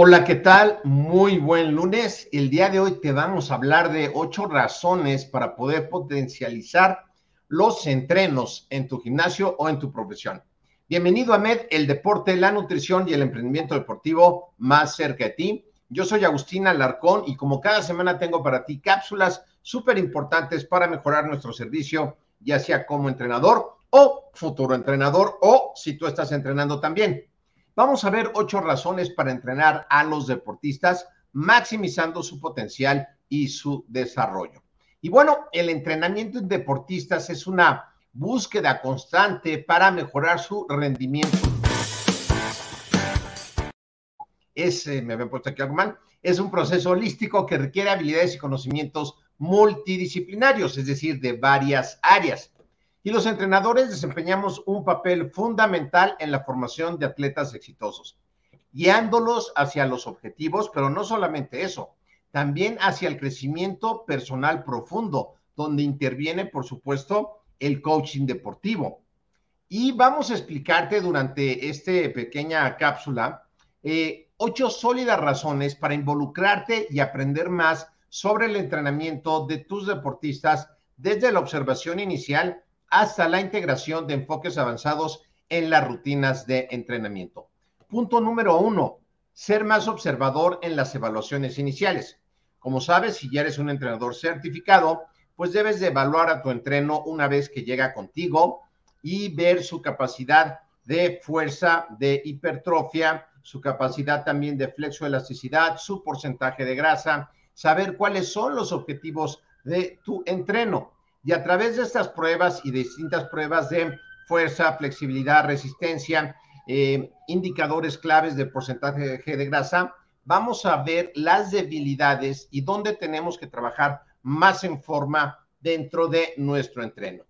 Hola, ¿qué tal? Muy buen lunes. El día de hoy te vamos a hablar de ocho razones para poder potencializar los entrenos en tu gimnasio o en tu profesión. Bienvenido a MED, el deporte, la nutrición y el emprendimiento deportivo más cerca de ti. Yo soy Agustina Alarcón y como cada semana tengo para ti cápsulas súper importantes para mejorar nuestro servicio, ya sea como entrenador o futuro entrenador o si tú estás entrenando también. Vamos a ver ocho razones para entrenar a los deportistas, maximizando su potencial y su desarrollo. Y bueno, el entrenamiento en deportistas es una búsqueda constante para mejorar su rendimiento. Es, eh, me habían puesto aquí algo mal, es un proceso holístico que requiere habilidades y conocimientos multidisciplinarios, es decir, de varias áreas y los entrenadores desempeñamos un papel fundamental en la formación de atletas exitosos, guiándolos hacia los objetivos, pero no solamente eso, también hacia el crecimiento personal profundo, donde interviene, por supuesto, el coaching deportivo. Y vamos a explicarte durante esta pequeña cápsula eh, ocho sólidas razones para involucrarte y aprender más sobre el entrenamiento de tus deportistas desde la observación inicial hasta la integración de enfoques avanzados en las rutinas de entrenamiento. Punto número uno, ser más observador en las evaluaciones iniciales. Como sabes, si ya eres un entrenador certificado, pues debes de evaluar a tu entreno una vez que llega contigo y ver su capacidad de fuerza, de hipertrofia, su capacidad también de flexoelasticidad, su porcentaje de grasa, saber cuáles son los objetivos de tu entreno. Y a través de estas pruebas y de distintas pruebas de fuerza, flexibilidad, resistencia, eh, indicadores claves de porcentaje de grasa, vamos a ver las debilidades y dónde tenemos que trabajar más en forma dentro de nuestro entreno.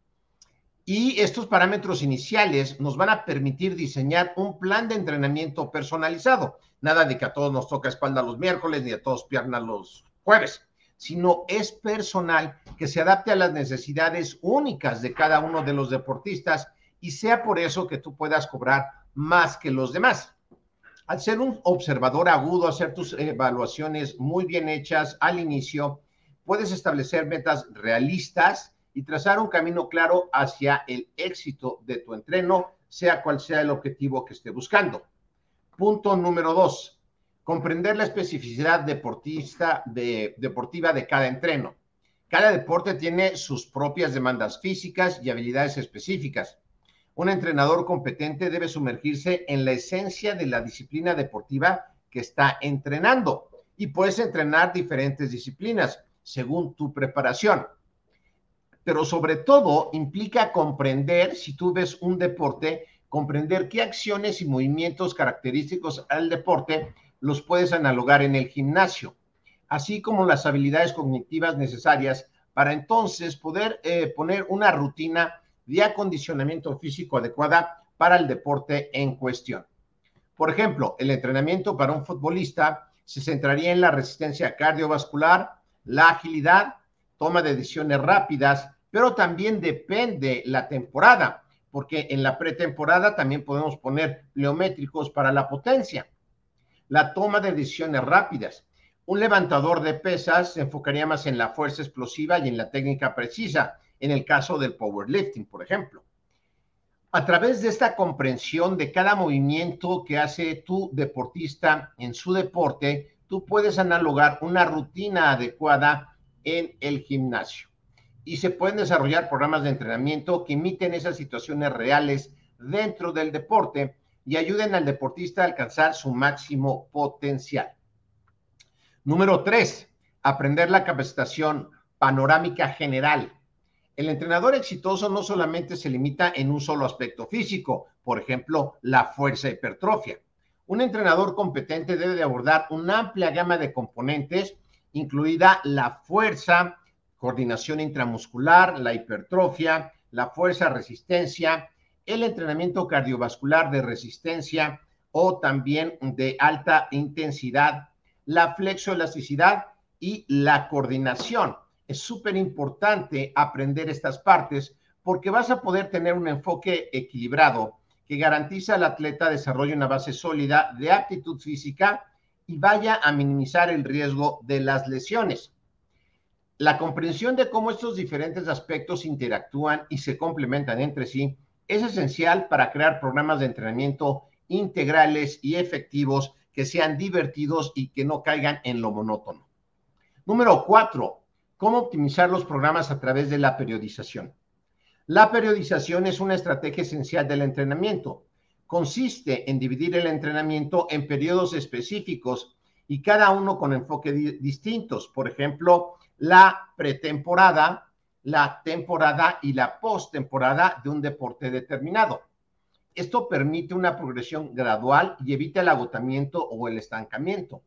Y estos parámetros iniciales nos van a permitir diseñar un plan de entrenamiento personalizado. Nada de que a todos nos toca espalda los miércoles ni a todos piernas los jueves sino es personal que se adapte a las necesidades únicas de cada uno de los deportistas y sea por eso que tú puedas cobrar más que los demás. Al ser un observador agudo, hacer tus evaluaciones muy bien hechas al inicio, puedes establecer metas realistas y trazar un camino claro hacia el éxito de tu entreno, sea cual sea el objetivo que esté buscando. Punto número dos, comprender la especificidad deportista de, deportiva de cada entreno. Cada deporte tiene sus propias demandas físicas y habilidades específicas. Un entrenador competente debe sumergirse en la esencia de la disciplina deportiva que está entrenando y puedes entrenar diferentes disciplinas según tu preparación. Pero sobre todo implica comprender, si tú ves un deporte, comprender qué acciones y movimientos característicos al deporte los puedes analogar en el gimnasio, así como las habilidades cognitivas necesarias para entonces poder eh, poner una rutina de acondicionamiento físico adecuada para el deporte en cuestión. Por ejemplo, el entrenamiento para un futbolista se centraría en la resistencia cardiovascular, la agilidad, toma de decisiones rápidas, pero también depende la temporada, porque en la pretemporada también podemos poner pleométricos para la potencia. La toma de decisiones rápidas. Un levantador de pesas se enfocaría más en la fuerza explosiva y en la técnica precisa, en el caso del powerlifting, por ejemplo. A través de esta comprensión de cada movimiento que hace tu deportista en su deporte, tú puedes analogar una rutina adecuada en el gimnasio. Y se pueden desarrollar programas de entrenamiento que imiten esas situaciones reales dentro del deporte y ayuden al deportista a alcanzar su máximo potencial. Número tres, aprender la capacitación panorámica general. El entrenador exitoso no solamente se limita en un solo aspecto físico, por ejemplo, la fuerza hipertrofia. Un entrenador competente debe de abordar una amplia gama de componentes, incluida la fuerza, coordinación intramuscular, la hipertrofia, la fuerza resistencia, el entrenamiento cardiovascular de resistencia o también de alta intensidad, la flexoelasticidad y la coordinación. Es súper importante aprender estas partes porque vas a poder tener un enfoque equilibrado que garantiza al atleta desarrolle una base sólida de aptitud física y vaya a minimizar el riesgo de las lesiones. La comprensión de cómo estos diferentes aspectos interactúan y se complementan entre sí es esencial para crear programas de entrenamiento integrales y efectivos que sean divertidos y que no caigan en lo monótono. Número cuatro, cómo optimizar los programas a través de la periodización. La periodización es una estrategia esencial del entrenamiento. Consiste en dividir el entrenamiento en periodos específicos y cada uno con enfoque distintos. Por ejemplo, la pretemporada, la temporada y la postemporada de un deporte determinado. Esto permite una progresión gradual y evita el agotamiento o el estancamiento.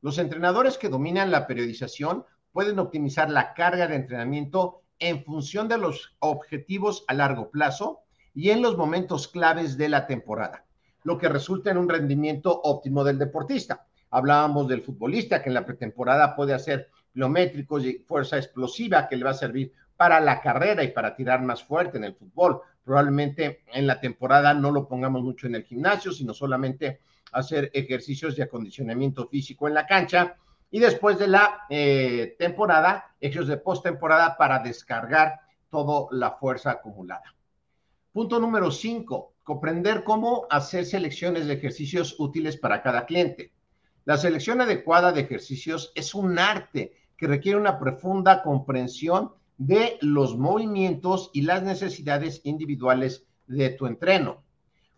Los entrenadores que dominan la periodización pueden optimizar la carga de entrenamiento en función de los objetivos a largo plazo y en los momentos claves de la temporada, lo que resulta en un rendimiento óptimo del deportista. Hablábamos del futbolista que en la pretemporada puede hacer pliométricos y fuerza explosiva que le va a servir para la carrera y para tirar más fuerte en el fútbol. Probablemente en la temporada no lo pongamos mucho en el gimnasio, sino solamente hacer ejercicios de acondicionamiento físico en la cancha. Y después de la eh, temporada, ejercicios de postemporada para descargar toda la fuerza acumulada. Punto número cinco, comprender cómo hacer selecciones de ejercicios útiles para cada cliente. La selección adecuada de ejercicios es un arte que requiere una profunda comprensión de los movimientos y las necesidades individuales de tu entreno.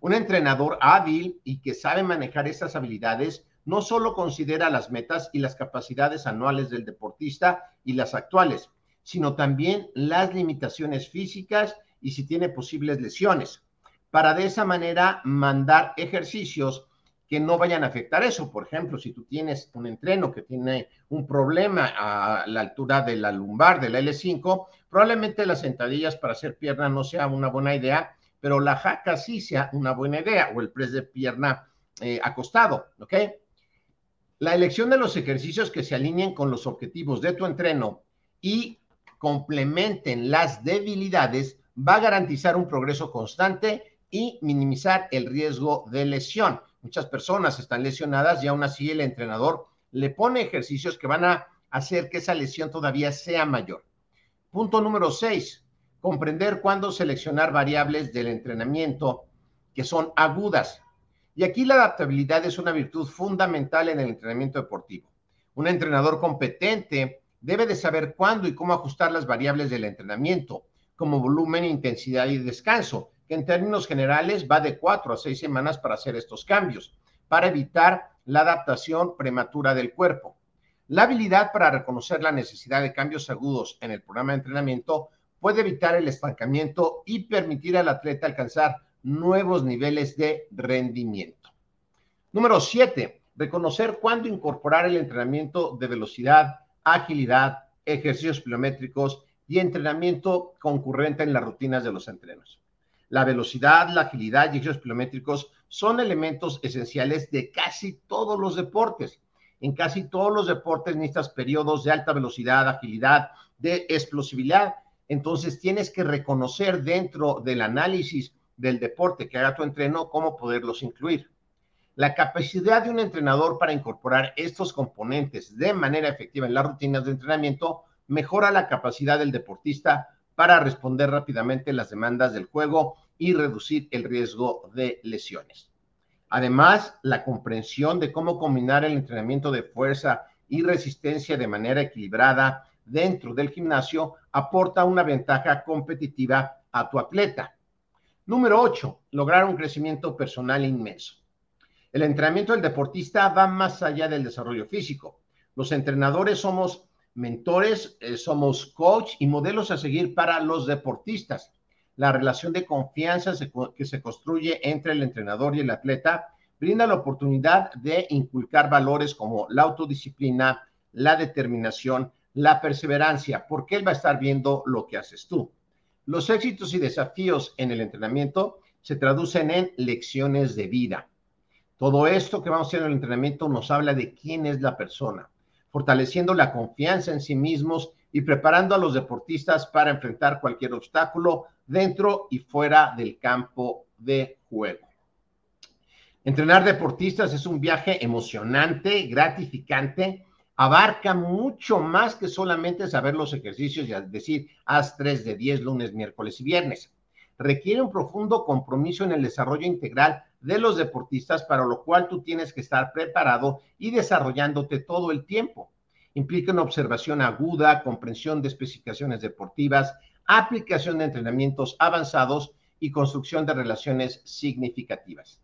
Un entrenador hábil y que sabe manejar estas habilidades no solo considera las metas y las capacidades anuales del deportista y las actuales, sino también las limitaciones físicas y si tiene posibles lesiones, para de esa manera mandar ejercicios que no vayan a afectar eso. Por ejemplo, si tú tienes un entreno que tiene un problema a la altura de la lumbar, de la L5, probablemente las sentadillas para hacer pierna no sea una buena idea, pero la jaca sí sea una buena idea, o el press de pierna eh, acostado, ¿ok? La elección de los ejercicios que se alineen con los objetivos de tu entreno y complementen las debilidades va a garantizar un progreso constante y minimizar el riesgo de lesión. Muchas personas están lesionadas y aún así el entrenador le pone ejercicios que van a hacer que esa lesión todavía sea mayor. Punto número seis, comprender cuándo seleccionar variables del entrenamiento que son agudas. Y aquí la adaptabilidad es una virtud fundamental en el entrenamiento deportivo. Un entrenador competente debe de saber cuándo y cómo ajustar las variables del entrenamiento, como volumen, intensidad y descanso, en términos generales va de cuatro a seis semanas para hacer estos cambios, para evitar la adaptación prematura del cuerpo. La habilidad para reconocer la necesidad de cambios agudos en el programa de entrenamiento puede evitar el estancamiento y permitir al atleta alcanzar nuevos niveles de rendimiento. Número siete, reconocer cuándo incorporar el entrenamiento de velocidad, agilidad, ejercicios pliométricos y entrenamiento concurrente en las rutinas de los entrenos. La velocidad, la agilidad y ejercicios pliométricos son elementos esenciales de casi todos los deportes. En casi todos los deportes necesitas periodos de alta velocidad, agilidad de explosividad. Entonces tienes que reconocer dentro del análisis del deporte que haga tu entreno cómo poderlos incluir. La capacidad de un entrenador para incorporar estos componentes de manera efectiva en las rutinas de entrenamiento mejora la capacidad del deportista para responder rápidamente las demandas del juego y reducir el riesgo de lesiones. Además, la comprensión de cómo combinar el entrenamiento de fuerza y resistencia de manera equilibrada dentro del gimnasio aporta una ventaja competitiva a tu atleta. Número 8. Lograr un crecimiento personal inmenso. El entrenamiento del deportista va más allá del desarrollo físico. Los entrenadores somos mentores, eh, somos coach y modelos a seguir para los deportistas. La relación de confianza que se construye entre el entrenador y el atleta brinda la oportunidad de inculcar valores como la autodisciplina, la determinación, la perseverancia, porque él va a estar viendo lo que haces tú. Los éxitos y desafíos en el entrenamiento se traducen en lecciones de vida. Todo esto que vamos a hacer en el entrenamiento nos habla de quién es la persona, fortaleciendo la confianza en sí mismos y preparando a los deportistas para enfrentar cualquier obstáculo dentro y fuera del campo de juego. Entrenar deportistas es un viaje emocionante, gratificante abarca mucho más que solamente saber los ejercicios y decir, haz 3 de 10 lunes, miércoles y viernes. Requiere un profundo compromiso en el desarrollo integral de los deportistas, para lo cual tú tienes que estar preparado y desarrollándote todo el tiempo. Implica una observación aguda, comprensión de especificaciones deportivas, aplicación de entrenamientos avanzados y construcción de relaciones significativas.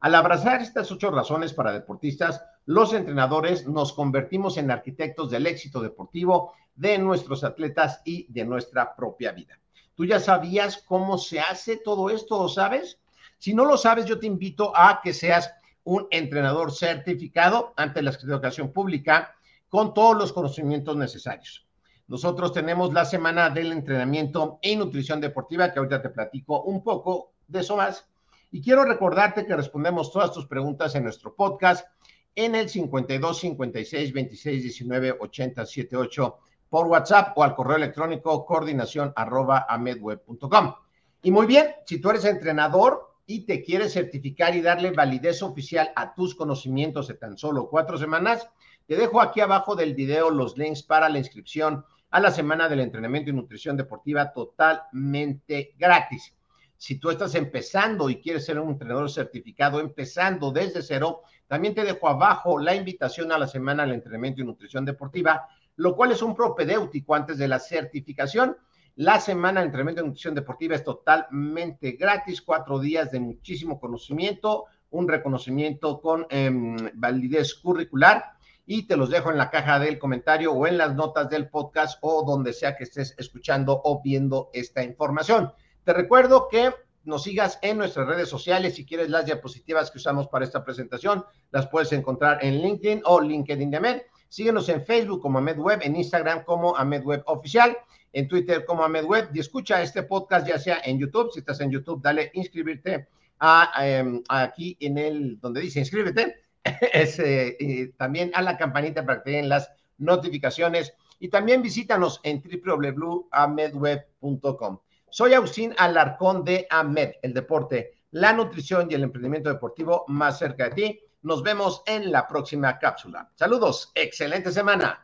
Al abrazar estas ocho razones para deportistas, los entrenadores nos convertimos en arquitectos del éxito deportivo de nuestros atletas y de nuestra propia vida. ¿Tú ya sabías cómo se hace todo esto sabes? Si no lo sabes, yo te invito a que seas un entrenador certificado ante la educación pública con todos los conocimientos necesarios. Nosotros tenemos la semana del entrenamiento y nutrición deportiva, que ahorita te platico un poco de eso más y quiero recordarte que respondemos todas tus preguntas en nuestro podcast en el 52 56 26 19 80 78 por WhatsApp o al correo electrónico coordinación arroba amedweb.com. Y muy bien, si tú eres entrenador y te quieres certificar y darle validez oficial a tus conocimientos de tan solo cuatro semanas, te dejo aquí abajo del video los links para la inscripción a la semana del entrenamiento y nutrición deportiva totalmente gratis. Si tú estás empezando y quieres ser un entrenador certificado, empezando desde cero, también te dejo abajo la invitación a la semana del entrenamiento y nutrición deportiva, lo cual es un propedéutico antes de la certificación. La semana de entrenamiento y nutrición deportiva es totalmente gratis, cuatro días de muchísimo conocimiento, un reconocimiento con em, validez curricular y te los dejo en la caja del comentario o en las notas del podcast o donde sea que estés escuchando o viendo esta información. Te recuerdo que nos sigas en nuestras redes sociales. Si quieres las diapositivas que usamos para esta presentación, las puedes encontrar en LinkedIn o LinkedIn de Amed. Síguenos en Facebook como AmedWeb, en Instagram como AmedWeb Oficial, en Twitter como AmedWeb y escucha este podcast ya sea en YouTube. Si estás en YouTube, dale inscribirte a, em, aquí en el donde dice inscríbete. eh, también a la campanita para que te den las notificaciones y también visítanos en www.amedweb.com. Soy Agustín Alarcón de AMED, el deporte, la nutrición y el emprendimiento deportivo más cerca de ti. Nos vemos en la próxima cápsula. Saludos, excelente semana.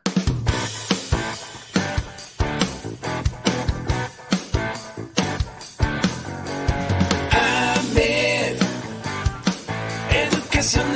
Educación